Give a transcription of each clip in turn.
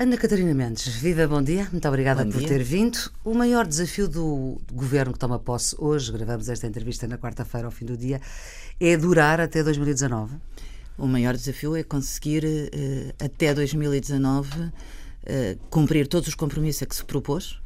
Ana Catarina Mendes, viva, bom dia, muito obrigada bom por dia. ter vindo. O maior desafio do governo que toma posse hoje, gravamos esta entrevista na quarta-feira ao fim do dia, é durar até 2019? O maior desafio é conseguir uh, até 2019 uh, cumprir todos os compromissos a que se propôs.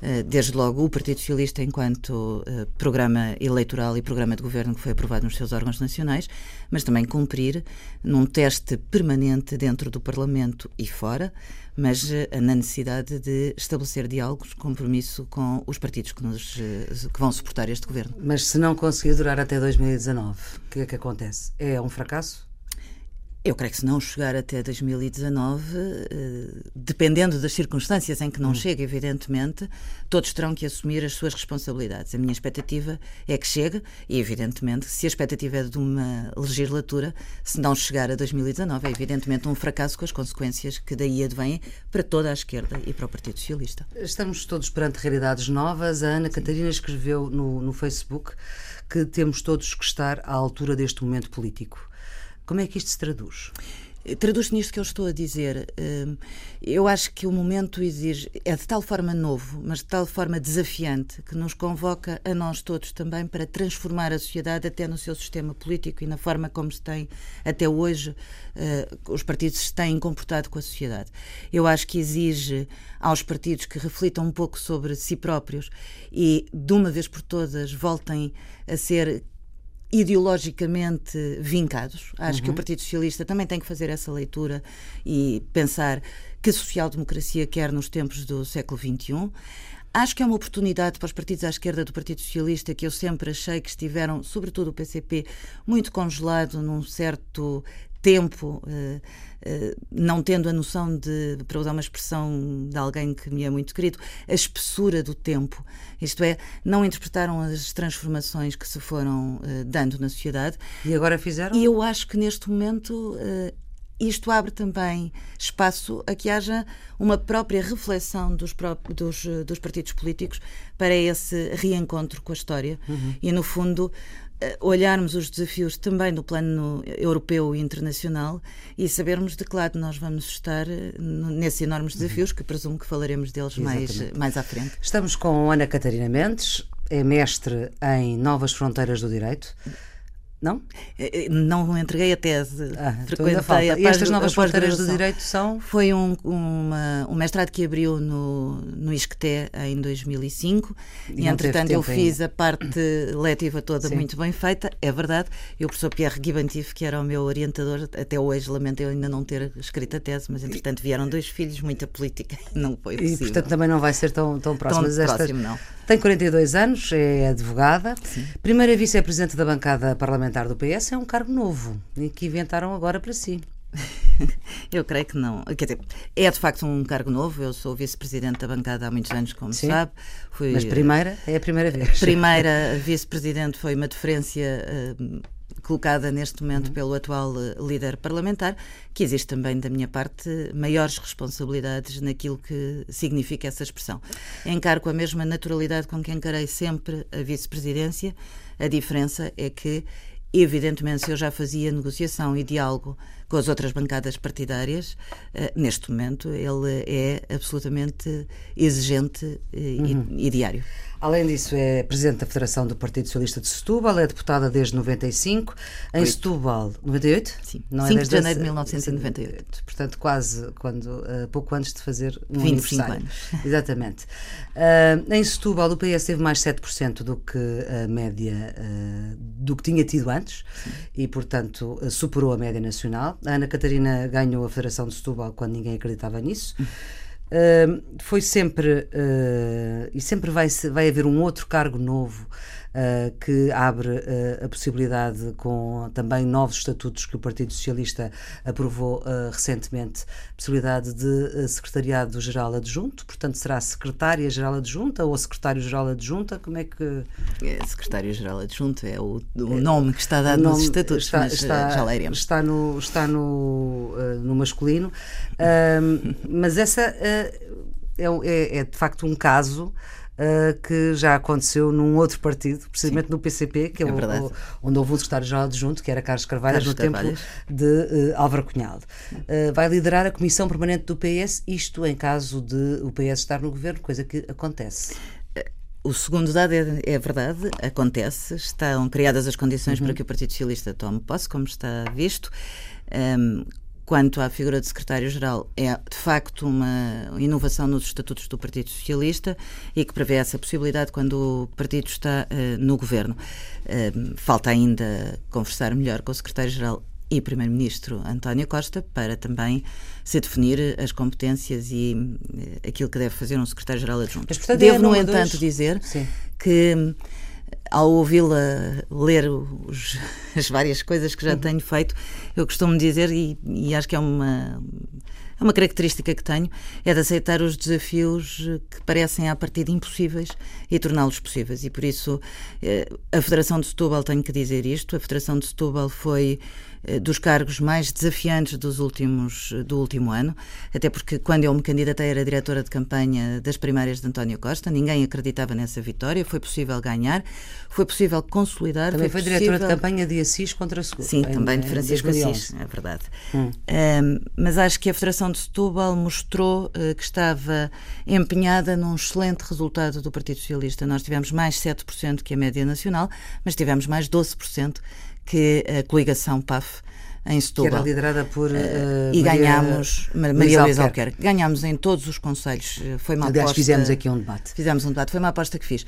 Uh, desde logo o Partido Socialista, enquanto programa eleitoral e programa de governo que foi aprovado nos seus órgãos nacionais, mas também cumprir num teste permanente dentro do Parlamento e fora, mas na necessidade de estabelecer diálogos, compromisso com os partidos que, nos, que vão suportar este governo. Mas se não conseguir durar até 2019, o que é que acontece? É um fracasso? Eu creio que se não chegar até 2019, eh, dependendo das circunstâncias em que não hum. chega, evidentemente, todos terão que assumir as suas responsabilidades. A minha expectativa é que chegue, e evidentemente, se a expectativa é de uma legislatura, se não chegar a 2019, é evidentemente um fracasso com as consequências que daí advêm para toda a esquerda e para o Partido Socialista. Estamos todos perante realidades novas. A Ana Catarina escreveu no, no Facebook que temos todos que estar à altura deste momento político. Como é que isto se traduz? Traduz-se nisto que eu estou a dizer. Eu acho que o momento exige, é de tal forma novo, mas de tal forma desafiante, que nos convoca a nós todos também para transformar a sociedade até no seu sistema político e na forma como se tem, até hoje, os partidos se têm comportado com a sociedade. Eu acho que exige aos partidos que reflitam um pouco sobre si próprios e, de uma vez por todas, voltem a ser ideologicamente vincados. Acho uhum. que o Partido Socialista também tem que fazer essa leitura e pensar que a social-democracia quer nos tempos do século XXI. Acho que é uma oportunidade para os partidos à esquerda do Partido Socialista que eu sempre achei que estiveram, sobretudo o PCP, muito congelado num certo tempo, uh, uh, não tendo a noção de, para usar uma expressão de alguém que me é muito querido, a espessura do tempo. Isto é, não interpretaram as transformações que se foram uh, dando na sociedade. E agora fizeram? E eu acho que neste momento isto abre também espaço a que haja uma própria reflexão dos, dos, dos partidos políticos para esse reencontro com a história uhum. e, no fundo, olharmos os desafios também no plano europeu e internacional e sabermos de que lado nós vamos estar nesses enormes desafios, que presumo que falaremos deles mais, mais à frente. Estamos com Ana Catarina Mendes, é mestre em Novas Fronteiras do Direito. Não? Não entreguei a tese. Ah, Frequentei a E estas novas fronteiras do direito são? Foi um, uma, um mestrado que abriu no, no ISCTE em 2005 e, e entretanto eu fiz ainda. a parte letiva toda Sim. muito bem feita, é verdade. E o professor Pierre Guibantif, que era o meu orientador, até hoje lamento eu ainda não ter escrito a tese, mas entretanto vieram dois filhos, muita política e não foi possível. E portanto também não vai ser tão, tão próximo. Tão próximo, não. Tem 42 anos, é advogada, Sim. primeira vice-presidente da bancada parlamentar do PS, é um cargo novo e que inventaram agora para si. Eu creio que não. Quer dizer, é de facto um cargo novo. Eu sou vice-presidente da bancada há muitos anos, como Sim. sabe. Fui, Mas primeira é a primeira vez. Primeira vice-presidente foi uma deferência uh, colocada neste momento uhum. pelo atual líder parlamentar, que existe também da minha parte maiores responsabilidades naquilo que significa essa expressão. Encaro com a mesma naturalidade com que encarei sempre a vice-presidência. A diferença é que Evidentemente, se eu já fazia negociação e diálogo com as outras bancadas partidárias, uh, neste momento ele é absolutamente exigente e, uhum. e, diário. Além disso, é presidente da Federação do Partido Socialista de Setúbal, é deputada desde 95. Em Oito. Setúbal, 98? Sim, Não 5 é de janeiro de 1998. Portanto, quase quando, uh, pouco antes de fazer um 25 aniversário. anos. Exatamente. Uh, em Setúbal, o PS teve mais 7% do que a média uh, do que tinha tido antes Sim. e, portanto, superou a média nacional. A Ana Catarina ganhou a Federação de Setúbal quando ninguém acreditava nisso. Uh, foi sempre uh, e sempre vai, vai haver um outro cargo novo uh, que abre uh, a possibilidade, com também novos estatutos que o Partido Socialista aprovou uh, recentemente, possibilidade de secretariado-geral adjunto, portanto será secretária-geral adjunta ou secretário-geral adjunta, como é que... É, secretário-geral adjunto é o, o, nome que está dado nos estatutos, está, está, já leremos. Está no, está no, no masculino, mas essa é, é, é, de facto um caso uh, que já aconteceu num outro partido, precisamente Sim. no PCP, que é, é o, onde houve um secretário-geral adjunto, que era Carlos Carvalho, no Carvalhas. tempo de uh, Álvaro Cunhal. Uh, vai liderar a Comissão Permanente do PS, isto em caso de o PS estar no governo, coisa que acontece. O segundo dado é, é, verdade, acontece, estão criadas as condições uhum. para que o Partido Socialista tome posse, como está visto. Um, quanto à figura de secretário-geral, é de facto uma inovação nos estatutos do Partido Socialista e que prevê essa possibilidade quando o partido está uh, no governo. Uh, falta ainda conversar melhor com o secretário-geral e Primeiro-Ministro António Costa para também se definir as competências e uh, aquilo que deve fazer um secretário-geral adjunto. Mas, portanto, Devo, é no entanto, dois... dizer Sim. que ao ouvi-la ler os, as várias coisas que já uhum. tenho feito, eu costumo dizer, e, e, acho que é uma, é uma característica que tenho, é de aceitar os desafios que parecem à partida impossíveis e torná-los possíveis. E por isso, eh, a Federação de Setúbal, tenho que dizer isto, a Federação de Setúbal foi dos cargos mais desafiantes dos últimos, do último ano, até porque quando eu me candidatei era diretora de campanha das primárias de António Costa, ninguém acreditava nessa vitória, foi possível ganhar, foi possível consolidar. Também foi, foi diretora de campanha de Assis contra a Seguro. Sim, em, também de Francisco Assis, é verdade. Hum. Um, mas acho que a Federação de Setúbal mostrou uh, que estava empenhada num excelente resultado do Partido Socialista. Nós tivemos mais 7% que a média nacional, mas tivemos mais 12% que a coligação PAF em Setúbal. Que era liderada por uh, E ganhámos, Maria Luísa Alquerque. Ganhámos em todos os conselhos. Foi uma Aliás, aposta, fizemos aqui um debate. Fizemos um debate, foi uma aposta que fiz.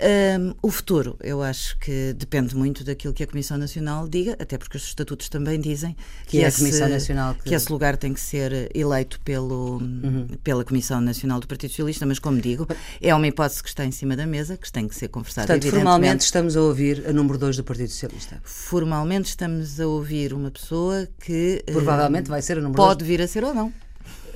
Um, o futuro, eu acho que depende muito daquilo que a Comissão Nacional diga, até porque os estatutos também dizem que, que, é esse, a Comissão Nacional que... que... esse lugar tem que ser eleito pelo, uhum. pela Comissão Nacional do Partido Socialista, mas como digo, é uma hipótese que está em cima da mesa, que tem que ser conversada. Portanto, formalmente estamos a ouvir a número 2 do Partido Socialista. Formalmente estamos a ouvir uma pessoa que provavelmente uh, vai ser a número Pode dois. vir a ser ou não.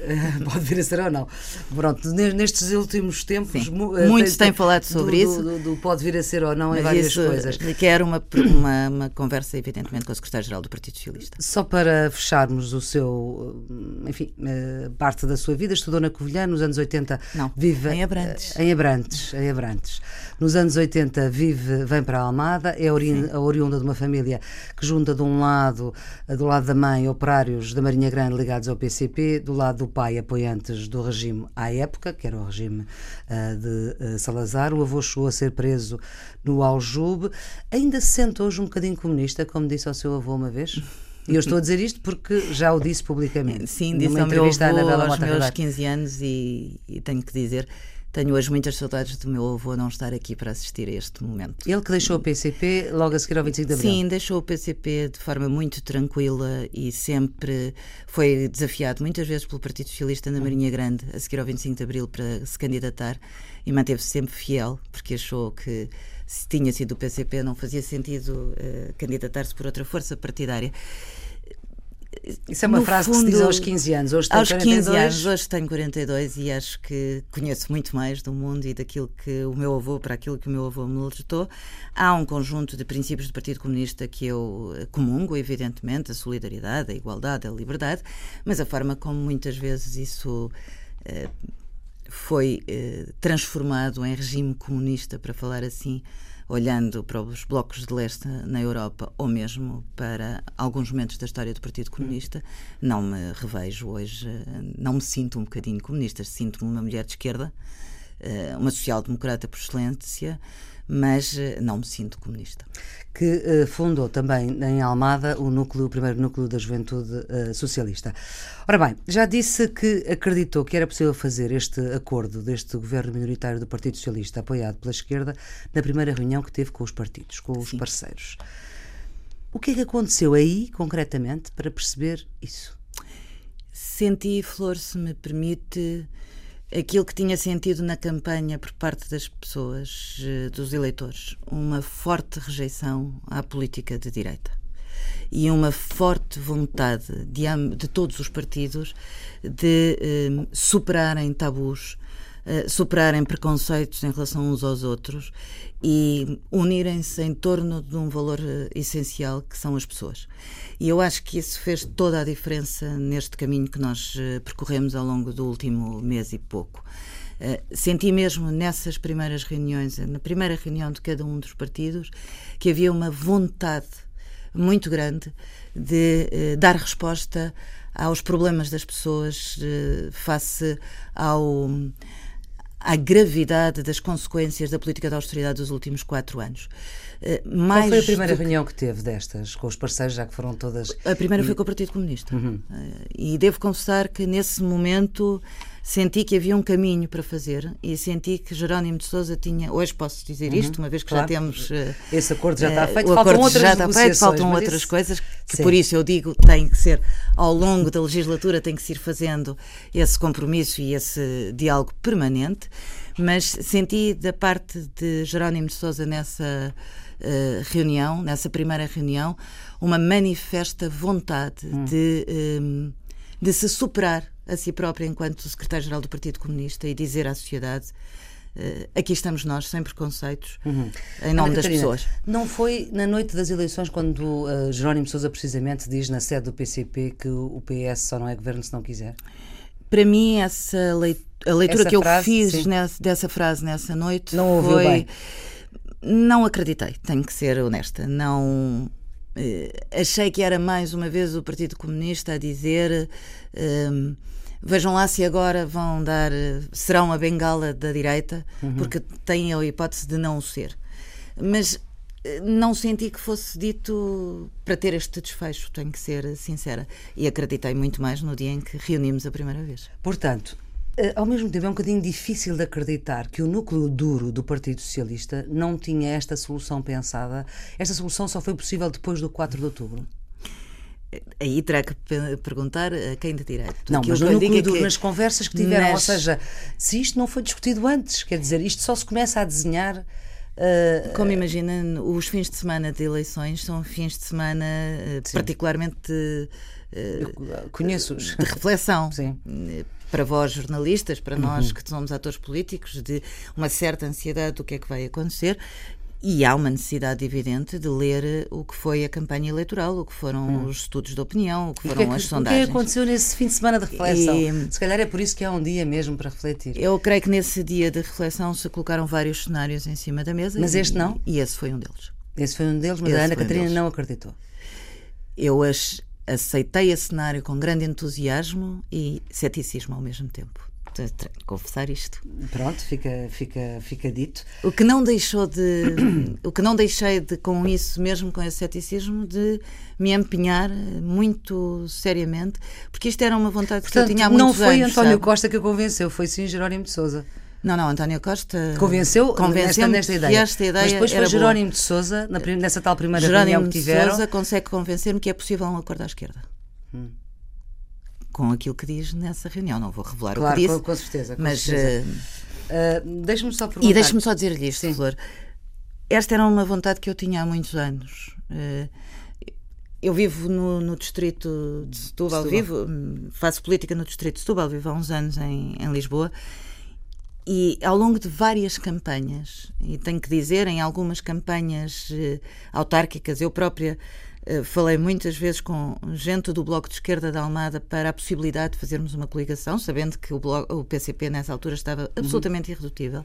pode vir a ser ou não. Pronto, nestes últimos tempos. Eh, Muitos têm falado sobre do, isso. Do, do, pode vir a ser ou não em várias isso coisas. Requer uma, uma, uma conversa, evidentemente, com o secretário-geral do Partido Socialista. Só para fecharmos o seu. Eh, enfim, eh, parte da sua vida, estudou na Covilhã nos anos 80. Não, vive, em Abrantes. Em Abrantes, em Abrantes. Nos anos 80 vive, vem para a Almada, é ori oriunda de uma família que junta de um lado, do lado da mãe, operários da Marinha Grande ligados ao PCP, do lado do pai apoiantes do regime à época, que era o regime uh, de uh, Salazar. O avô chegou a ser preso no Aljube. Ainda se sente hoje um bocadinho comunista, como disse ao seu avô uma vez? E eu estou a dizer isto porque já o disse publicamente. Sim, disse ao meu avô aos meus 15 anos e, e tenho que dizer tenho hoje muitas saudades do meu avô não estar aqui para assistir a este momento. Ele que deixou o PCP logo a seguir ao 25 de Abril? Sim, deixou o PCP de forma muito tranquila e sempre foi desafiado muitas vezes pelo Partido Socialista na Marinha Grande a seguir ao 25 de Abril para se candidatar e manteve-se sempre fiel porque achou que se tinha sido o PCP não fazia sentido uh, candidatar-se por outra força partidária. Isso é uma frase fundo, que se diz aos 15 anos. Hoje tenho aos 42. 15 anos, hoje tenho 42 e acho que conheço muito mais do mundo e daquilo que o meu avô, para aquilo que o meu avô me alertou. Há um conjunto de princípios do Partido Comunista que eu comungo, evidentemente, a solidariedade, a igualdade, a liberdade, mas a forma como muitas vezes isso. Eh, foi eh, transformado em regime comunista, para falar assim, olhando para os blocos de leste na Europa ou mesmo para alguns momentos da história do Partido Comunista, não me revejo hoje, não me sinto um bocadinho comunista, sinto-me uma mulher de esquerda, eh, uma social-democrata por excelência, mas eh, não me sinto comunista. Que uh, fundou também em Almada o núcleo, o primeiro núcleo da juventude uh, socialista. Ora bem, já disse que acreditou que era possível fazer este acordo deste governo minoritário do Partido Socialista, apoiado pela esquerda, na primeira reunião que teve com os partidos, com os Sim. parceiros. O que é que aconteceu aí, concretamente, para perceber isso? Senti, Flor, se me permite, aquilo que tinha sentido na campanha por parte das pessoas, eh, dos eleitores, uma forte rejeição à política de direita e uma forte vontade de, de todos os partidos de eh, superarem tabus, eh, superarem preconceitos em relação uns aos outros e unirem-se em torno de um valor uh, essencial que são as pessoas. E eu acho que isso fez toda a diferença neste caminho que nós uh, percorremos ao longo do último mês e pouco. Senti mesmo nessas primeiras reuniões, na primeira reunião de cada um dos partidos, que havia uma vontade muito grande de dar resposta aos problemas das pessoas face ao à gravidade das consequências da política de austeridade dos últimos quatro anos. Mais Qual foi a primeira reunião que teve destas, com os parceiros, já que foram todas. A primeira foi com o Partido Comunista. Uhum. E devo confessar que nesse momento senti que havia um caminho para fazer e senti que Jerónimo de Sousa tinha, hoje posso dizer uhum, isto, uma vez que claro. já temos uh, esse acordo já está eh, feito, o faltam acordo outras já está feito, faltam outras isso... coisas que Sim. por isso eu digo tem que ser ao longo da legislatura tem que se ir fazendo esse compromisso e esse diálogo permanente, mas senti da parte de Jerónimo de Sousa nessa uh, reunião, nessa primeira reunião, uma manifesta vontade hum. de, um, de se superar a si própria enquanto secretário-geral do Partido Comunista e dizer à sociedade Uh, aqui estamos nós, sem preconceitos, uhum. em nome das pessoas. Não foi na noite das eleições quando uh, Jerónimo Sousa precisamente diz na sede do PCP que o PS só não é governo se não quiser? Para mim, essa leitura, a leitura essa que frase, eu fiz nessa, dessa frase nessa noite não foi... bem. Não acreditei, tenho que ser honesta. Não. Uh, achei que era mais uma vez o Partido Comunista a dizer Vejam lá se agora vão dar. serão a bengala da direita, uhum. porque têm a hipótese de não o ser. Mas eh, não senti que fosse dito para ter este desfecho, tenho que ser sincera. E acreditei muito mais no dia em que reunimos a primeira vez. Portanto, eh, ao mesmo tempo é um bocadinho difícil de acreditar que o núcleo duro do Partido Socialista não tinha esta solução pensada. Esta solução só foi possível depois do 4 de outubro. Aí terá que perguntar a quem de direito. Não, mas no núcleo, do, que... nas conversas que tiveram, nas... ou seja, se isto não foi discutido antes, quer dizer, isto só se começa a desenhar. Uh... Como imagina, os fins de semana de eleições são fins de semana uh, particularmente uh, conheço-os de reflexão. Sim. Para vós, jornalistas, para nós uhum. que somos atores políticos, de uma certa ansiedade do que é que vai acontecer e há uma necessidade evidente de ler eh, o que foi a campanha eleitoral, o que foram hum. os estudos de opinião, o que foram que é que, as sondagens. O que aconteceu nesse fim de semana de reflexão? E, Se calhar é por isso que há um dia mesmo para refletir. Eu creio que nesse dia de reflexão se colocaram vários cenários em cima da mesa. Mas e, este não? E esse foi um deles. Esse foi um deles, mas esse a Ana Catarina um não acreditou. Eu as, aceitei esse cenário com grande entusiasmo e ceticismo ao mesmo tempo confessar isto. Pronto, fica, fica, fica dito. O que não deixou de. o que não deixei de, com isso, mesmo com esse ceticismo, de me empenhar muito seriamente, porque isto era uma vontade Portanto, que eu tinha há muitos Não foi anos, António sabe? Costa que o convenceu, foi sim Jerónimo de Souza. Não, não, António Costa convenceu, convenceu nesta, nesta ideia. esta ideia. Mas depois foi Jerónimo boa. de Souza, na, nessa tal primeira Jerónimo reunião que tiveram. Jerónimo de Souza consegue convencer-me que é possível um acordo à esquerda. Hum com aquilo que diz nessa reunião. Não vou revelar claro, o que disse. Com, com certeza. Com mas certeza. Uh, uh, deixa-me só perguntar. E deixe-me só dizer-lhe isto, Sim. Flor. Esta era uma vontade que eu tinha há muitos anos. Uh, eu vivo no, no, distrito de Setúbal, Setúbal, vivo, faço política no distrito de Setúbal, vivo há uns anos em, em Lisboa. E ao longo de várias campanhas, e tenho que dizer, em algumas campanhas autárquicas, eu própria eh, falei muitas vezes com gente do Bloco de Esquerda da Almada para a possibilidade de fazermos uma coligação, sabendo que o, bloco, o PCP nessa altura estava absolutamente uhum. irredutível.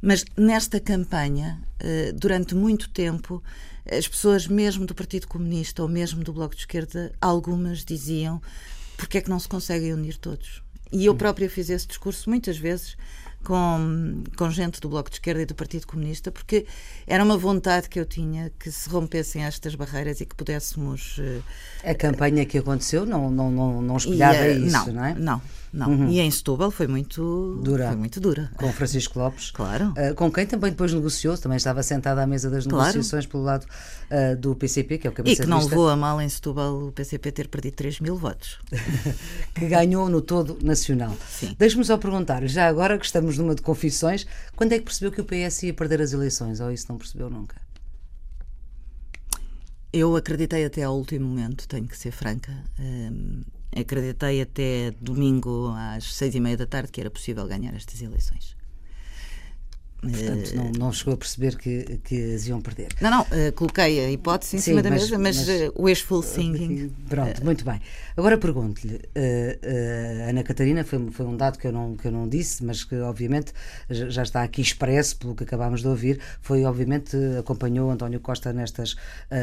Mas nesta campanha, eh, durante muito tempo, as pessoas, mesmo do Partido Comunista ou mesmo do Bloco de Esquerda, algumas diziam porque é que não se conseguem unir todos. E eu própria fiz esse discurso muitas vezes com, com gente do Bloco de Esquerda e do Partido Comunista, porque era uma vontade que eu tinha que se rompessem estas barreiras e que pudéssemos. Uh, a campanha que aconteceu não, não, não, não espelhava e, uh, isso, não, não é? Não, não. Uhum. E em Setúbal foi muito dura. Foi muito dura. Com Francisco Lopes. Claro. Uh, com quem também depois negociou, também estava sentado à mesa das claro. negociações pelo lado uh, do PCP, que é o cabeça E que não levou a mal em Setúbal o PCP ter perdido 3 mil votos. que ganhou no todo nacional. Deixe-me só perguntar, já agora que estamos numa de confissões, quando é que percebeu que o PS ia perder as eleições? Ou isso não percebeu nunca? Eu acreditei até ao último momento, tenho que ser franca. Um, acreditei até domingo às seis e meia da tarde que era possível ganhar estas eleições. Portanto, não, não chegou a perceber que, que as iam perder. Não, não, uh, coloquei a hipótese em Sim, cima da mas, mesa, mas, mas uh, wishful thinking. Pronto, muito bem. Agora pergunto-lhe, uh, Ana Catarina, foi, foi um dado que eu, não, que eu não disse, mas que obviamente já está aqui expresso pelo que acabámos de ouvir, foi obviamente acompanhou António Costa nestas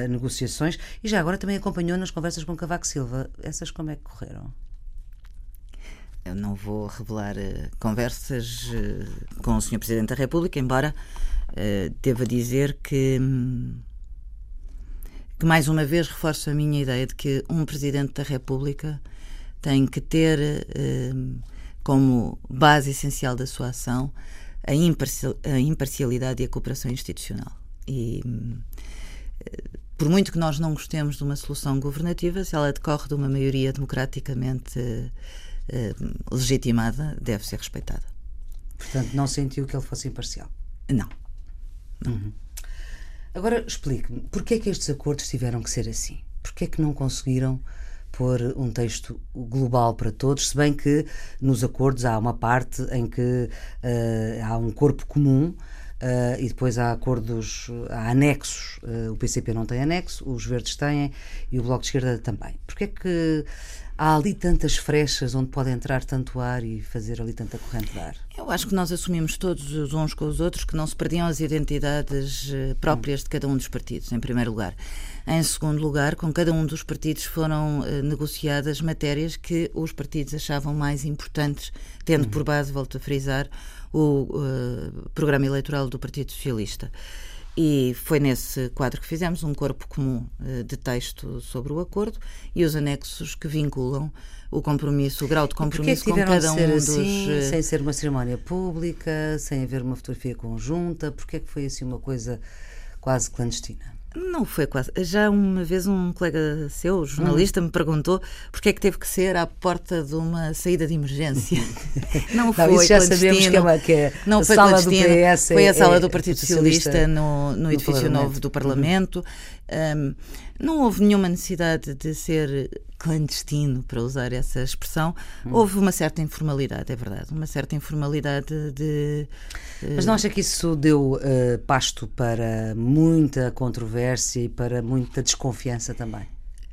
negociações e já agora também acompanhou nas conversas com Cavaco Silva. Essas como é que correram? Eu não vou revelar uh, conversas uh, com o Sr. Presidente da República, embora uh, deva dizer que, que, mais uma vez, reforço a minha ideia de que um Presidente da República tem que ter como base essencial da sua ação a, imparcial, a imparcialidade e a cooperação institucional. E por muito que nós não gostemos de uma solução governativa, se ela decorre de uma maioria democraticamente eh, legitimada deve ser respeitada. Portanto, não sentiu que ele fosse imparcial? Não. não. Uhum. Agora, explique-me, porquê é que estes acordos tiveram que ser assim? Porquê é que não conseguiram pôr um texto global para todos, se bem que nos acordos há uma parte em que uh, há um corpo comum Uh, e depois há acordos, há anexos. Uh, o PCP não tem anexo, os verdes têm e o Bloco de Esquerda também. Porquê é que há ali tantas frechas onde pode entrar tanto ar e fazer ali tanta corrente de ar? Eu acho que nós assumimos todos os uns com os outros que não se perdiam as identidades eh, próprias de cada um dos partidos, em primeiro lugar. Em segundo lugar, com cada um dos partidos foram uh, negociadas matérias que os partidos achavam mais importantes, tendo uhum. por base, volto a frisar, o uh, programa eleitoral do Partido Socialista. E foi nesse quadro que fizemos um corpo comum uh, de texto sobre o acordo e os anexos que vinculam o compromisso, o grau de compromisso com cada um dos. Assim, uh... sem ser uma cerimónia pública, sem haver uma fotografia conjunta, porque é que foi assim uma coisa quase clandestina? Não foi quase. Já uma vez um colega seu, jornalista, hum. me perguntou porque é que teve que ser à porta de uma saída de emergência. Não foi não, já sabemos que é, uma, que é não a foi sala do PS. Foi a sala é, do Partido Socialista, Socialista no, no, no edifício novo do Parlamento. Um, não houve nenhuma necessidade de ser clandestino, para usar essa expressão. Hum. Houve uma certa informalidade, é verdade, uma certa informalidade de. Uh... Mas não acha que isso deu uh, pasto para muita controvérsia e para muita desconfiança também?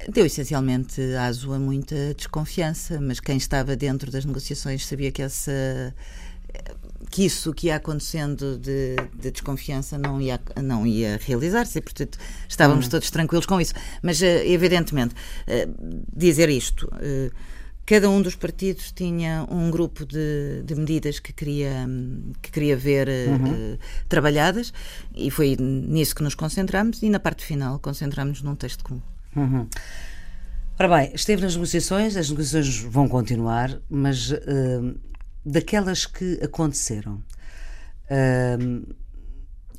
Deu essencialmente aso a muita desconfiança, mas quem estava dentro das negociações sabia que essa que isso que ia acontecendo de, de, desconfiança não ia, não ia realizar-se, portanto estávamos hum. todos tranquilos com isso. Mas, eh, evidentemente, eh, dizer isto. Eh, cada um dos partidos tinha um grupo de, de medidas que queria, que queria ver uhum. uh, trabalhadas e foi nisso que nos concentramos e na parte final concentramos num texto comum. Uhum. Ora bem, esteve nas negociações, as negociações vão continuar, mas uh, daquelas que aconteceram, uh,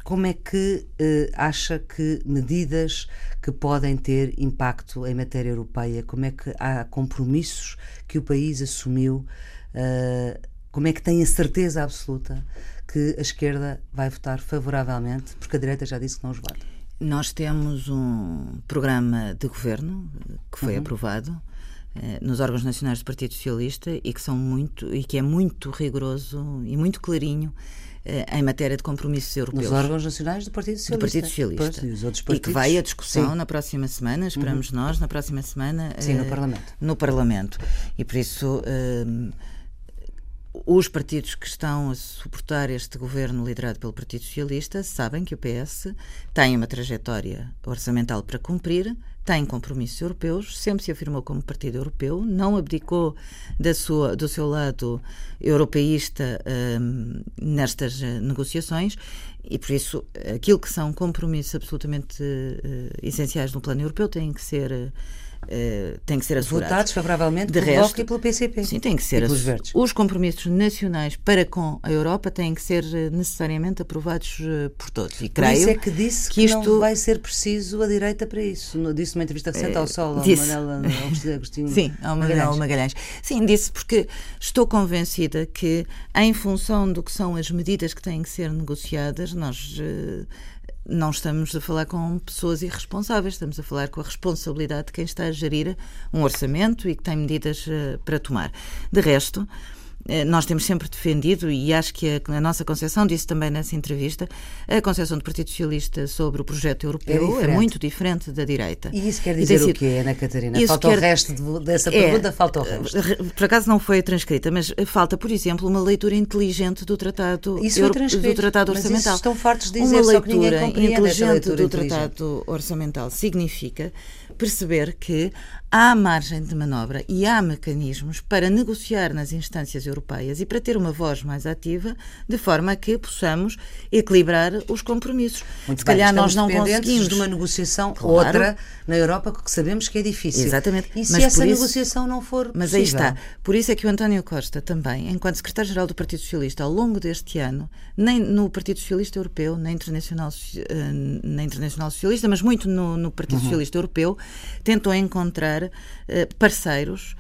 como é que uh, acha que medidas que podem ter impacto em matéria europeia, como é que há compromissos que o país assumiu, uh, como é que tem a certeza absoluta que a esquerda vai votar favoravelmente, porque a direita já disse que não os vota? Nós temos um programa de governo que foi uhum. aprovado eh, nos órgãos nacionais do Partido Socialista e que são muito e que é muito rigoroso e muito clarinho eh, em matéria de compromissos europeus. Nos órgãos nacionais do Partido Socialista. Do Partido Socialista. Pois, e, os partidos... e, que vai a discussão Sim. na próxima semana, esperamos uhum. nós, na próxima semana. Sim, uh, no Parlamento. No Parlamento. E por isso. Uh, os partidos que estão a suportar este governo liderado pelo Partido Socialista sabem que o PS tem uma trajetória orçamental para cumprir, tem compromissos europeus, sempre se afirmou como partido europeu, não abdicou da sua, do seu lado europeísta um, nestas eh, negociações e, por isso, aquilo que são compromissos absolutamente uh, essenciais no plano europeu têm que ser. Uh, Uh, tem que ser assegurados. Votados favoravelmente de pelo resto, Bloco e pelo PCP. Sim, tem que ser verdes. Os compromissos nacionais para com a Europa têm que ser eh, necessariamente aprovados uh, por todos. E creio por isso é que disse que, que isto... não vai ser preciso a direita para isso. Disse numa entrevista recente ao Sol, ao. Manela Agostinho Sim, ao Magalhães. Magalhães. Sim, disse porque estou convencida que, em função do que são as medidas que têm que ser negociadas, nós. Uh, não estamos a falar com pessoas irresponsáveis, estamos a falar com a responsabilidade de quem está a gerir um orçamento e que tem medidas uh, para tomar. De resto, eh, nós temos sempre defendido, e acho que a, a, nossa concepção disse também nessa entrevista, a concepção do Partido Socialista sobre o projeto europeu é, é muito diferente da direita. E isso quer dizer o quê, Ana Catarina? Falta quer... o resto de, dessa é, pergunta, falta o resto. Por acaso não foi transcrita, mas falta, por exemplo, uma leitura inteligente do Tratado, isso Euro... do tratado Orçamental. Mas estão fartos de dizer, uma leitura inteligente leitura do Tratado Orçamental significa perceber que há margem de manobra e há mecanismos para negociar nas instâncias europeias e para ter uma voz mais ativa, de forma a que possamos equilibrar os compromissos. Muito Se bem, calhar nós não conseguimos de uma negociação claro. outra na Europa que sabemos que é difícil. Exatamente. E se mas essa isso, negociação não for Mas possível? aí está. Por isso é que o António Costa também, enquanto secretário-geral do Partido Socialista, ao longo deste ano, nem no Partido Socialista Europeu, na Internacional, eh, na Internacional Socialista, mas muito no, no Partido uhum. Socialista Europeu, tentou encontrar eh, parceiros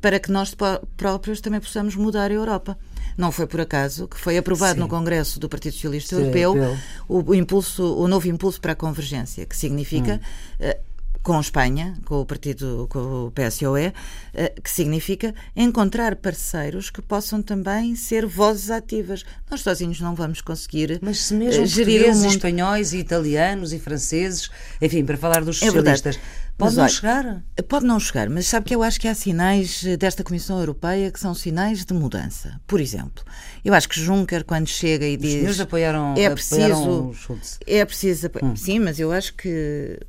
para que nós próprios também possamos mudar a Europa. Não foi por acaso que foi aprovado Sim. no Congresso do Partido Socialista Sim, Europeu o, o, impulso, o novo impulso para a convergência, que significa hum. Com a Espanha, com o partido, com o PSOE, que significa encontrar parceiros que possam também ser vozes ativas. Nós sozinhos não vamos conseguir Mas se mesmo gerir o mundo... espanhóis e italianos e franceses, enfim, para falar dos socialistas, é Pode mas, não olha, chegar? Pode não chegar, mas sabe que eu acho que há sinais desta Comissão Europeia que são sinais de mudança. Por exemplo, eu acho que Juncker, quando chega e diz. Os senhores apoiaram, é preciso, apoiaram Schultz. É preciso. Hum. Sim, mas eu acho que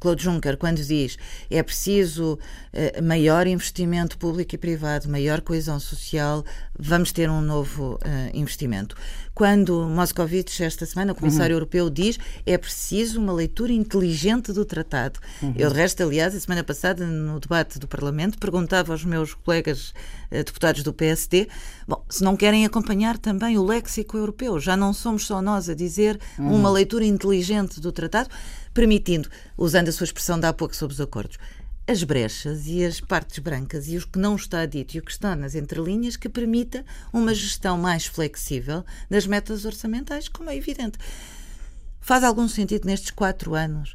Claude Juncker, quando diz é preciso uh, maior investimento público e privado, maior coesão social, vamos ter um novo uh, investimento. Quando Moscovici, esta semana, o Comissário uhum. Europeu, diz é preciso uma leitura inteligente do tratado. Uhum. Eu, de resto, aliás, a semana passada, no debate do Parlamento, perguntava aos meus colegas uh, deputados do PSD bom, se não querem acompanhar também o léxico europeu. Já não somos só nós a dizer uhum. uma leitura inteligente do tratado permitindo, usando a sua expressão de há pouco sobre os acordos, as brechas e as partes brancas e o que não está dito e o que está nas entrelinhas que permita uma gestão mais flexível das metas orçamentais, como é evidente. Faz algum sentido nestes quatro anos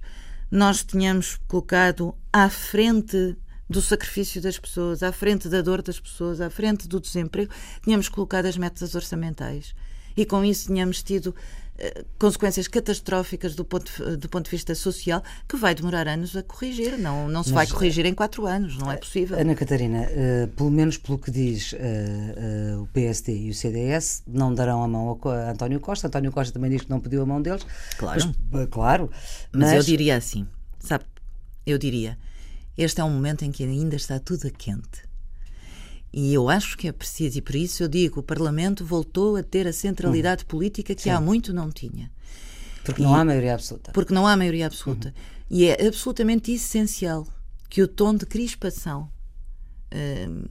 nós tínhamos colocado à frente do sacrifício das pessoas, à frente da dor das pessoas, à frente do desemprego, tínhamos colocado as metas orçamentais e com isso tínhamos tido eh, consequências catastróficas do ponto, do ponto de vista social que vai demorar anos a corrigir. Não, não se Mas, vai corrigir em quatro anos, não é possível. Ana Catarina, uh, pelo menos pelo que diz uh, uh, o PSD e o CDS, não darão a mão a António Costa. António Costa também diz que não pediu a mão deles. Claro. Mas, claro. Mas, mas eu diria assim, sabe, eu diria, este é um momento em que ainda está tudo a quente. E eu acho que é preciso, e por isso eu digo, o Parlamento voltou a ter a centralidade uhum. política que Sim. há muito não tinha. Porque e, não há maioria absoluta. Porque não há maioria absoluta. Uhum. E é absolutamente essencial que o tom de crispação uh,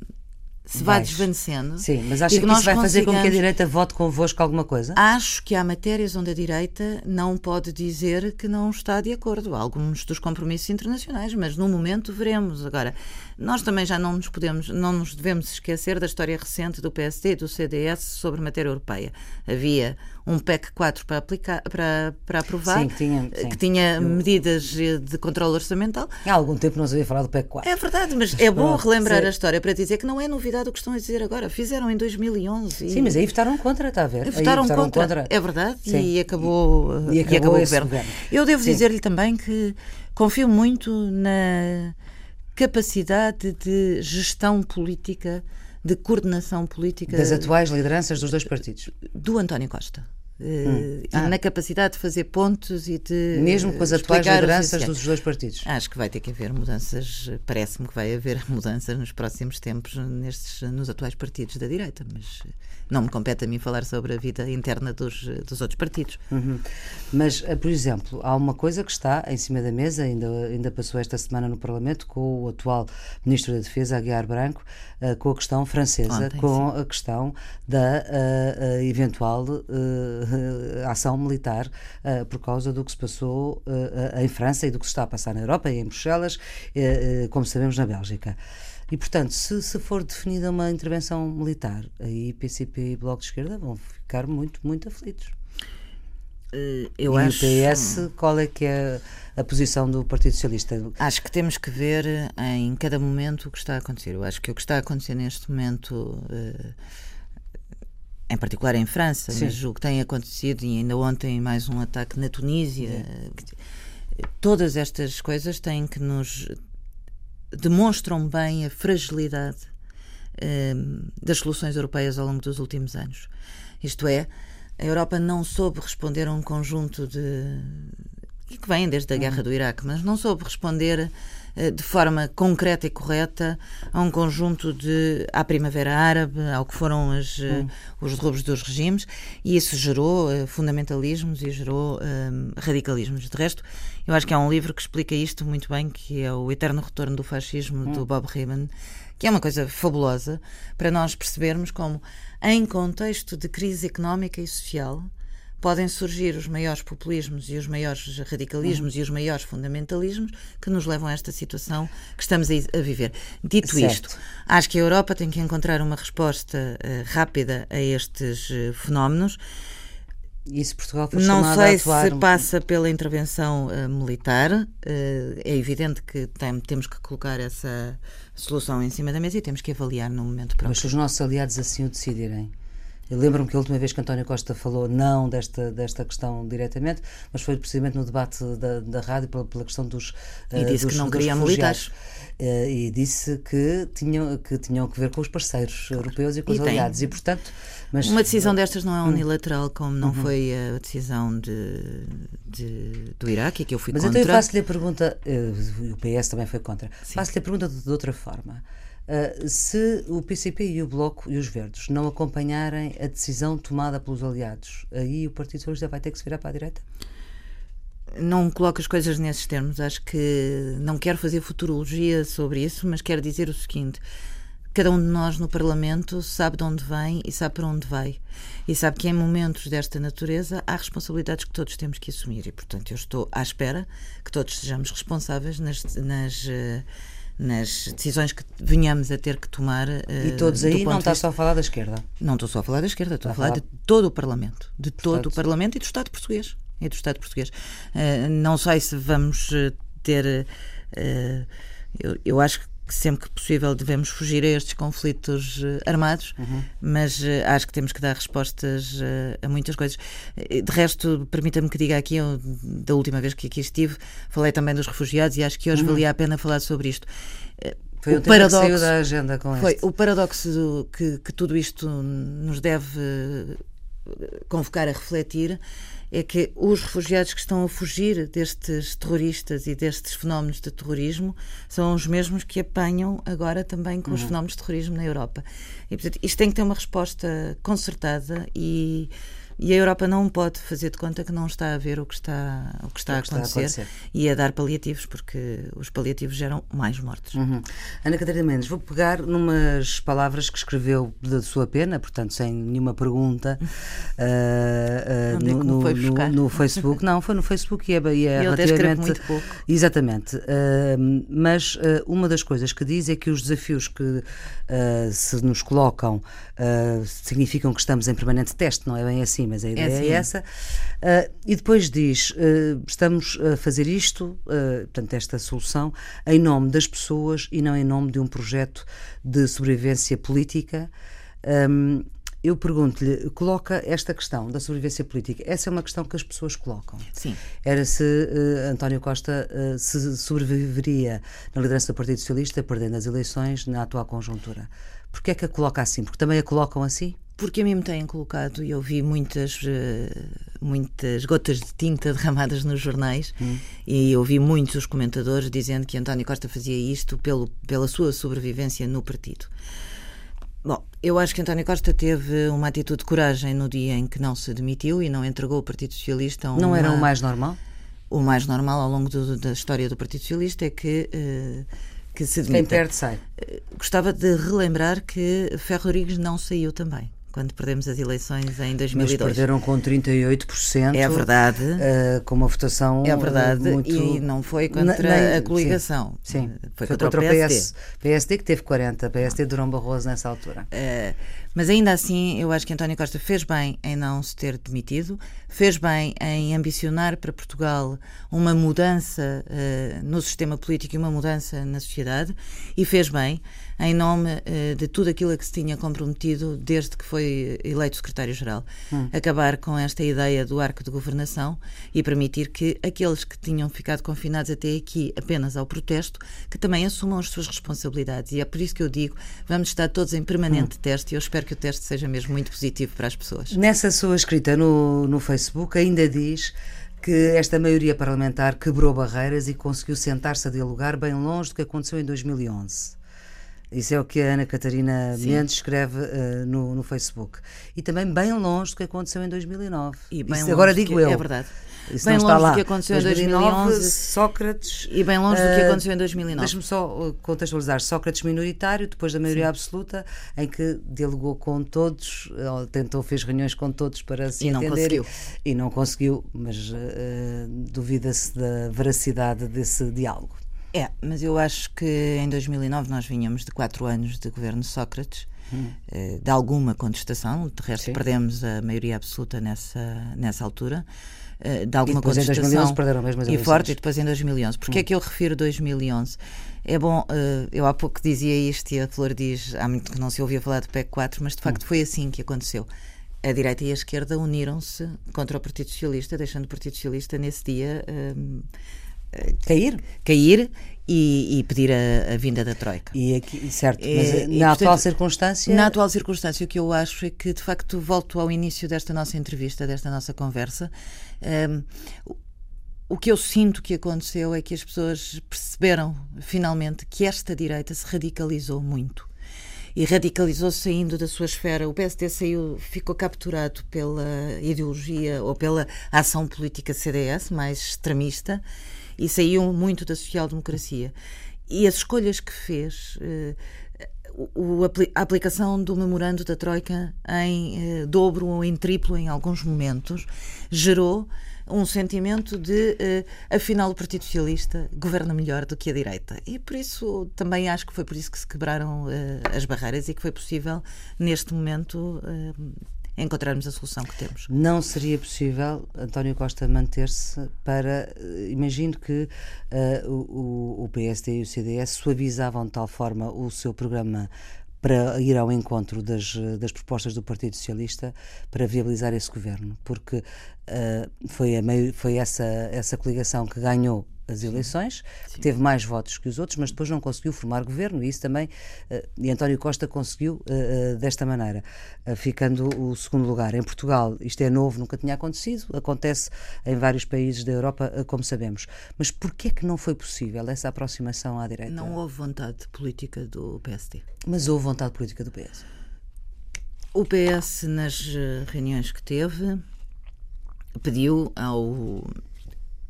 se vá desvanecendo. Sim, mas acha que, que isso vai fazer com que a direita vote convosco alguma coisa? Acho que há matérias onde a direita não pode dizer que não está de acordo. Há alguns dos compromissos internacionais, mas no momento veremos. Agora, nós também já não nos podemos, não nos devemos esquecer da história recente do PSD e do CDS sobre matéria europeia. Havia um PEC 4 para aplicar, para, para aprovar, sim, que tinha, sim. que tinha medidas de controle orçamental. Há algum tempo não se havia falado do PEC 4. É verdade, mas é bom relembrar sim. a história para dizer que não é novidade o que estão a dizer agora. Fizeram em 2011. E... Sim, mas aí votaram contra, está a ver? Votaram, votaram contra. contra. É verdade, e acabou, e acabou, e acabou o governo. governo. Eu devo dizer-lhe também que confio muito na capacidade de gestão política, de coordenação política. Das atuais lideranças dos dois partidos. Do António Costa. Hum. Ah. na capacidade de fazer pontos e de. Mesmo com as atuais lideranças dos dois partidos. Acho que vai ter que haver mudanças, parece-me que vai haver mudanças nos próximos tempos nestes, nos atuais partidos da direita, mas não me compete a mim falar sobre a vida interna dos, dos outros partidos. Uhum. Mas, eh, por exemplo, há uma coisa que está em cima da mesa, ainda, ainda passou esta semana no Parlamento, com o atual Ministro da Defesa, Aguiar Branco, uh, com a questão francesa, Ontem, com sim. a questão da uh, uh, eventual ação militar por causa do que se passou em França e do que se está a passar na Europa e em Bruxelas, como sabemos, na Bélgica. E, portanto, se, se for definida uma intervenção militar, aí PCP e Bloco de Esquerda vão ficar muito, muito aflitos. Eu e acho... o PS, qual é que é a posição do Partido Socialista? Acho que temos que ver em cada momento o que está a acontecer. Eu acho que o que está a acontecer neste momento em particular em França, Sim. mas o que tem acontecido, e ainda ontem mais um ataque na Tunísia, todas estas coisas têm que nos demonstram bem a fragilidade das soluções europeias ao longo dos últimos anos. Isto é, a Europa não soube responder a um conjunto de. que vem desde a guerra do Iraque, mas não soube responder eh, de forma concreta e correta a um conjunto de à Primavera Árabe, ao que foram as, hum. os derrubos dos regimes, e isso gerou uh, fundamentalismos e gerou uh, radicalismos. De resto, eu acho que há um livro que explica isto muito bem, que é O Eterno Retorno do Fascismo, hum. do Bob Riemann, que é uma coisa fabulosa para nós percebermos como, em contexto de crise económica e social, podem surgir os maiores populismos e os maiores radicalismos uhum. e os maiores fundamentalismos que nos levam a esta situação que estamos a, viver. Dito certo. isto, acho que a Europa tem que encontrar uma resposta uh, rápida a estes uh, fenómenos. E se Portugal Não sei se passa pela intervenção uh, militar. Uh, é evidente que tem, temos que colocar essa solução em cima da mesa e temos que avaliar no momento próprio. Mas se os nossos aliados assim o decidirem, lembro-me que a última vez que António Costa falou não desta, desta questão diretamente, mas foi precisamente no debate da, da rádio pela, pela questão dos. E uh, disse dos, que não queria militares. Uh, e disse que tinham, que tinham que ver com os parceiros claro. europeus e com e os tem. aliados. E, portanto. Mas, Uma decisão destas não é hum. unilateral, como não uhum. foi a decisão de, de, do Iraque, que eu fui mas contra. Mas então eu faço-lhe a pergunta, uh, o PS também foi contra, faço-lhe a pergunta de, de outra forma. Uh, se o PCP e o Bloco e os Verdes não acompanharem a decisão tomada pelos aliados, aí o Partido Socialista vai ter que se virar para a direita? Não coloco as coisas nesses termos. Acho que não quero fazer futurologia sobre isso, mas quero dizer o seguinte: cada um de nós no Parlamento sabe de onde vem e sabe para onde vai. E sabe que em momentos desta natureza há responsabilidades que todos temos que assumir. E, portanto, eu estou à espera que todos sejamos responsáveis nas. nas uh, nas decisões que venhamos a ter que tomar. E todos aí não está só a falar da esquerda? Não estou só a falar da esquerda, estou a falar, falar de todo o Parlamento. De Portanto, todo o Parlamento e do Estado português. E do Estado português. Uh, não sei se vamos eh, ter. Eu, eu acho que que sempre que possível devemos fugir a estes conflitos uh, armados, uhum. mas uh, acho que temos que dar respostas uh, a muitas coisas. De resto, permita-me que diga aqui, eu, da última vez que aqui estive, falei também dos refugiados e acho que hoje uhum. valia a pena falar sobre isto. Foi o, o paradoxo da agenda com foi este. o paradoxo que, que tudo isto nos deve convocar a refletir é que os refugiados que estão a fugir destes terroristas e destes fenómenos de terrorismo são os mesmos que apanham agora também com uhum. os fenómenos de terrorismo na Europa. E, portanto, isto tem que ter uma resposta concertada e e a Europa não pode fazer de conta que não está a ver o que está, o que está, o que a, acontecer, está a, acontecer e a dar paliativos, porque os paliativos geram mais mortes. Uhum. Ana Catarina Mendes, vou pegar numas palavras que escreveu da sua pena, portanto, sem nenhuma pergunta, uh, uh, no, no, no, no, Facebook. Não, foi no Facebook e é, e é relativamente. Muito pouco. Exatamente. Uh, mas uma das coisas que diz é que os desafios que se nos colocam significam que estamos em permanente teste, não é bem assim? Mas a ideia é, é essa. Uh, e depois diz: uh, estamos a fazer isto, uh, portanto, esta solução, em nome das pessoas e não em nome de um projeto de sobrevivência política. Um, eu pergunto-lhe, coloca esta questão da sobrevivência política, essa é uma questão que as pessoas colocam. Sim. Era se uh, António Costa uh, se sobreviveria na liderança do Partido Socialista, perdendo as eleições na atual conjuntura. Porquê é que a coloca assim? Porque também a colocam assim? Porque a mim me têm colocado e eu vi muitas, uh, muitas gotas de tinta derramadas nos jornais hum. e ouvi muitos os comentadores dizendo que António Costa fazia isto pelo, pela sua sobrevivência no partido. Bom, eu acho que António Costa teve uma atitude de coragem no dia em que não se demitiu e não entregou o Partido Socialista a uma... Não era o mais normal? O mais normal ao longo do, da história do Partido Socialista é que... Uh, que se demita. Quem perde sai. Uh, gostava de relembrar que Ferro Rodrigues não saiu também quando perdemos as eleições em 2002. Mas perderam com 38%. É verdade. Uh, com uma votação É verdade. muito... E não foi contra Nem... a coligação. Sim, sim. Foi, foi, contra, contra o PSD. PS, PSD que teve 40%. PSD Durão Barroso nessa altura. Uh, mas ainda assim, eu acho que António Costa fez bem em não se ter demitido, fez bem em ambicionar para Portugal uma mudança uh, no sistema político e uma mudança na sociedade, e fez bem em nome uh, de tudo aquilo a que se tinha comprometido desde que foi eleito secretário-geral. Hum. Acabar com esta ideia do arco de governação e permitir que aqueles que tinham ficado confinados até aqui apenas ao protesto, que também assumam as suas responsabilidades. E é por isso que eu digo, vamos estar todos em permanente hum. teste e eu espero que o teste seja mesmo muito positivo para as pessoas. Nessa sua escrita no, no Facebook ainda diz que esta maioria parlamentar quebrou barreiras e conseguiu sentar-se a dialogar bem longe do que aconteceu em 2011. Isso é o que a Ana Catarina Sim. Mendes escreve uh, no, no Facebook. E também bem longe do que aconteceu em 2009. E bem Isso, agora digo eu. É verdade. Isso bem longe do que aconteceu 2009, em 2011. Sócrates. E bem longe uh, do que eh, aconteceu em 2009. Deixa-me só eh, contextualizar. Sócrates minoritário, depois da maioria Sim. absoluta, em que dialogou com todos, tentou, fez reuniões com todos para se e entender. Não conseguiu. E, e não conseguiu, mas uh, duvida-se da veracidade desse diálogo. É, mas eu acho que em 2009 nós vinhamos de quatro anos de governo Sócrates, hum. Eh, de alguma contestação, de resto Sim. perdemos a maioria absoluta nessa, nessa altura. Eh, de alguma e depois contestação em 2011 perderam mesmo as e forte e depois em 2011. Porquê hum. é que eu refiro 2011? É bom, eh, eu há pouco dizia isto e a Flor diz, há muito que não se ouvia falar do PEC 4, mas de facto hum. foi assim que aconteceu. A direita e a esquerda uniram-se contra o Partido Socialista, deixando o Partido Socialista nesse dia cair, cair e, e pedir a, a, vinda da Troika. E aqui, certo, mas e, na e, atual portanto, circunstância. Na atual circunstância, o que eu acho é que, de facto, volto ao início desta nossa entrevista, desta nossa conversa. Um, o que eu sinto que aconteceu é que as pessoas perceberam finalmente que esta direita se radicalizou muito e radicalizou-se saindo da sua esfera. O PSD saiu, ficou capturado pela ideologia ou pela ação política CDS, mais extremista, e saiu muito da social-democracia. E as escolhas que fez, eh, a aplicação do memorando da Troika em eh, dobro ou em triplo em alguns momentos, gerou um sentimento de, uh, afinal, o Partido Socialista governa melhor do que a direita. E por isso, também acho que foi por isso que se quebraram as barreiras e que foi possível, neste momento, encontrarmos a solução que temos. Não seria possível António Costa manter-se para. Eh, imagino que uh, o, o PSD e o CDS suavizavam de tal forma o seu programa para ir ao encontro das, das propostas do Partido Socialista para viabilizar esse governo, porque uh, foi, meio, foi essa, essa coligação que ganhou as eleições, Sim. teve mais votos que os outros, mas depois não conseguiu formar governo e isso também, uh, e António Costa conseguiu uh, uh, desta maneira, ficando o segundo lugar. Em Portugal isto é novo, nunca tinha acontecido, acontece em vários países da Europa, como sabemos. Mas porquê que não foi possível essa aproximação à direita? Não houve vontade política do PSD. Mas houve vontade política do PS? O PS, nas reuniões que teve, pediu ao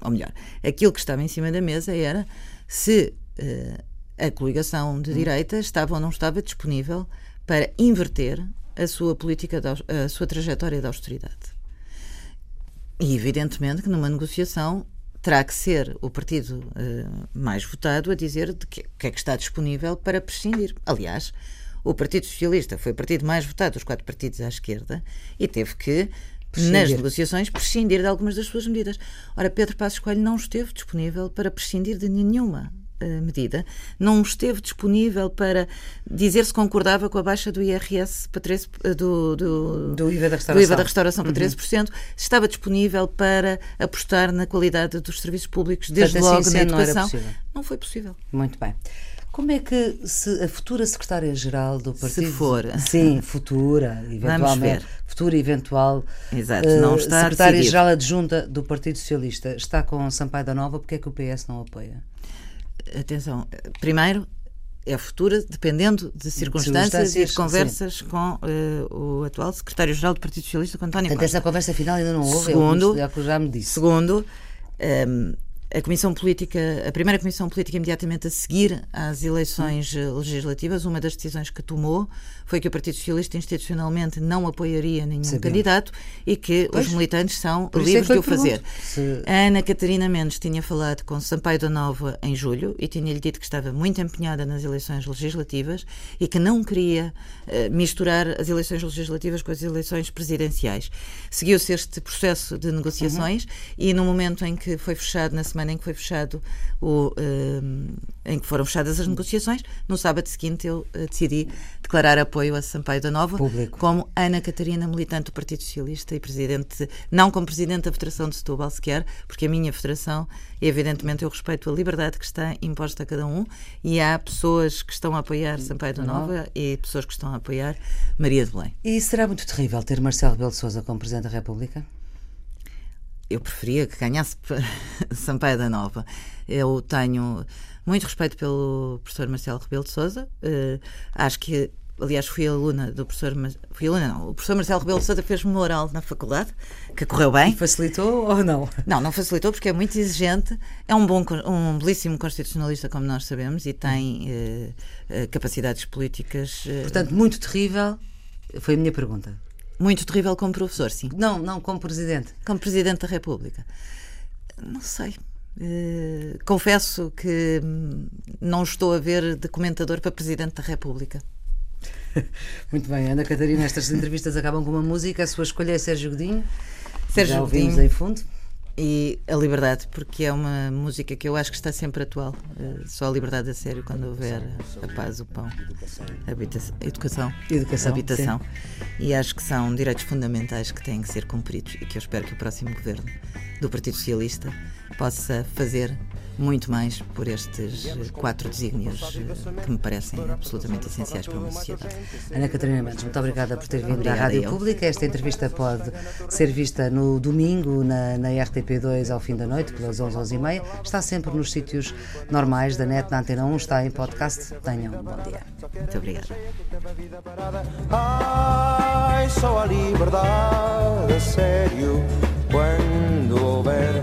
ou melhor, aquilo que estava em cima da mesa era se uh, a coligação de hum. direita estava ou não estava disponível para inverter a sua política, de, a sua trajetória de austeridade. E evidentemente que numa negociação terá que ser o partido uh, mais votado a dizer de que, que é que está disponível para prescindir. Aliás, o Partido Socialista foi o partido mais votado dos quatro partidos à esquerda e teve que prescindir. nas negociações, prescindir de algumas das suas medidas. Ora, Pedro Passos Coelho não esteve disponível para prescindir de nenhuma medida, não esteve disponível para dizer se concordava com a baixa do IRS para 13, uh, do, do, do, IVA da restauração, do IVA da restauração para 13%, uhum. estava disponível para apostar na qualidade dos serviços públicos, desde Portanto, assim, logo na educação. Não, não foi possível. Muito bem. Como é que se a futura secretária-geral do partido. Se for. Sim, futura, eventualmente. Futura eventual. Exato, uh, não está Secretária-geral adjunta do Partido Socialista está com Sampaio da Nova, porque é que o PS não apoia? Atenção, primeiro, é futura, dependendo de circunstâncias, circunstâncias e de conversas sim. com uh, o atual secretário-geral do Partido Socialista, com António Portanto, Costa. essa conversa final ainda não houve, segundo, é o que já me disse. Segundo, um, ehm, a Comissão Política, a primeira Comissão Política imediatamente a seguir às eleições hum. legislativas, uma das decisões que tomou foi que o Partido Socialista institucionalmente não apoiaria nenhum Sabia. candidato e que pois, os militantes são é livres de o fazer. Se... A Ana Catarina Mendes tinha falado com Sampaio da Nova em julho e tinha-lhe dito que estava muito empenhada nas eleições legislativas e que não queria uh, misturar as eleições legislativas com as eleições presidenciais. Seguiu-se este processo de negociações uhum. e no momento em que foi fechado, na semana em que foi fechado o, uh, em que foram fechadas as negociações, no sábado seguinte eu uh, decidi declarar apoio a Sampaio da Nova Público. como Ana Catarina, militante do Partido Socialista e presidente, não como presidente da Federação de Setúbal sequer, porque a minha federação, evidentemente, eu respeito a liberdade que está imposta a cada um e há pessoas que estão a apoiar Sampaio da Nova e pessoas que estão a apoiar Maria de Belém. E será muito terrível ter Marcelo Rebelo de Sousa como Presidente da República? Eu preferia que ganhasse Sampaio da Nova. Eu tenho muito respeito pelo professor Marcelo Rebelo de Sousa. Uh, acho que aliás, fui aluna do professor. Fui aluna, não. O professor Marcelo Rebelo de Sousa fez-me oral na faculdade, que correu bem. E facilitou ou não? Não, não facilitou porque é muito exigente. É um bom, um belíssimo constitucionalista, como nós sabemos, e tem eh, eh, capacidades políticas. Eh, Portanto, muito terrível. Foi a minha pergunta. Muito terrível como professor, sim. Não, não, como presidente. Como presidente da República. Não sei. Uh, confesso que hum, não estou a ver de comentador para Presidente da República. Muito bem, Ana Catarina, estas entrevistas acabam com uma música. A sua escolha é Sérgio Godinho. Sérgio Já ouvimos Godinho. em fundo. E a liberdade, porque é uma música que eu acho que está sempre atual. Eh, só a liberdade a sério quando houver a paz, o pão, a habitação, educação, educação habitação. Sim. E acho que são direitos fundamentais que têm que ser cumpridos e que eu espero que o próximo governo do Partido Socialista possa fazer muito mais por estes quatro desígnios que me parecem absolutamente essenciais para uma sociedade. Ana Catarina Mendes, muito obrigada por ter vindo obrigada à Rádio eu. Pública. Esta entrevista pode ser vista no domingo na, na RTP2 ao fim da noite, pelas 11, 11 e meia. Está sempre nos sítios normais da net, na Antena 1, está em podcast. Tenham um bom dia. Muito obrigada. Ai, só a liberdade, sério, quando houver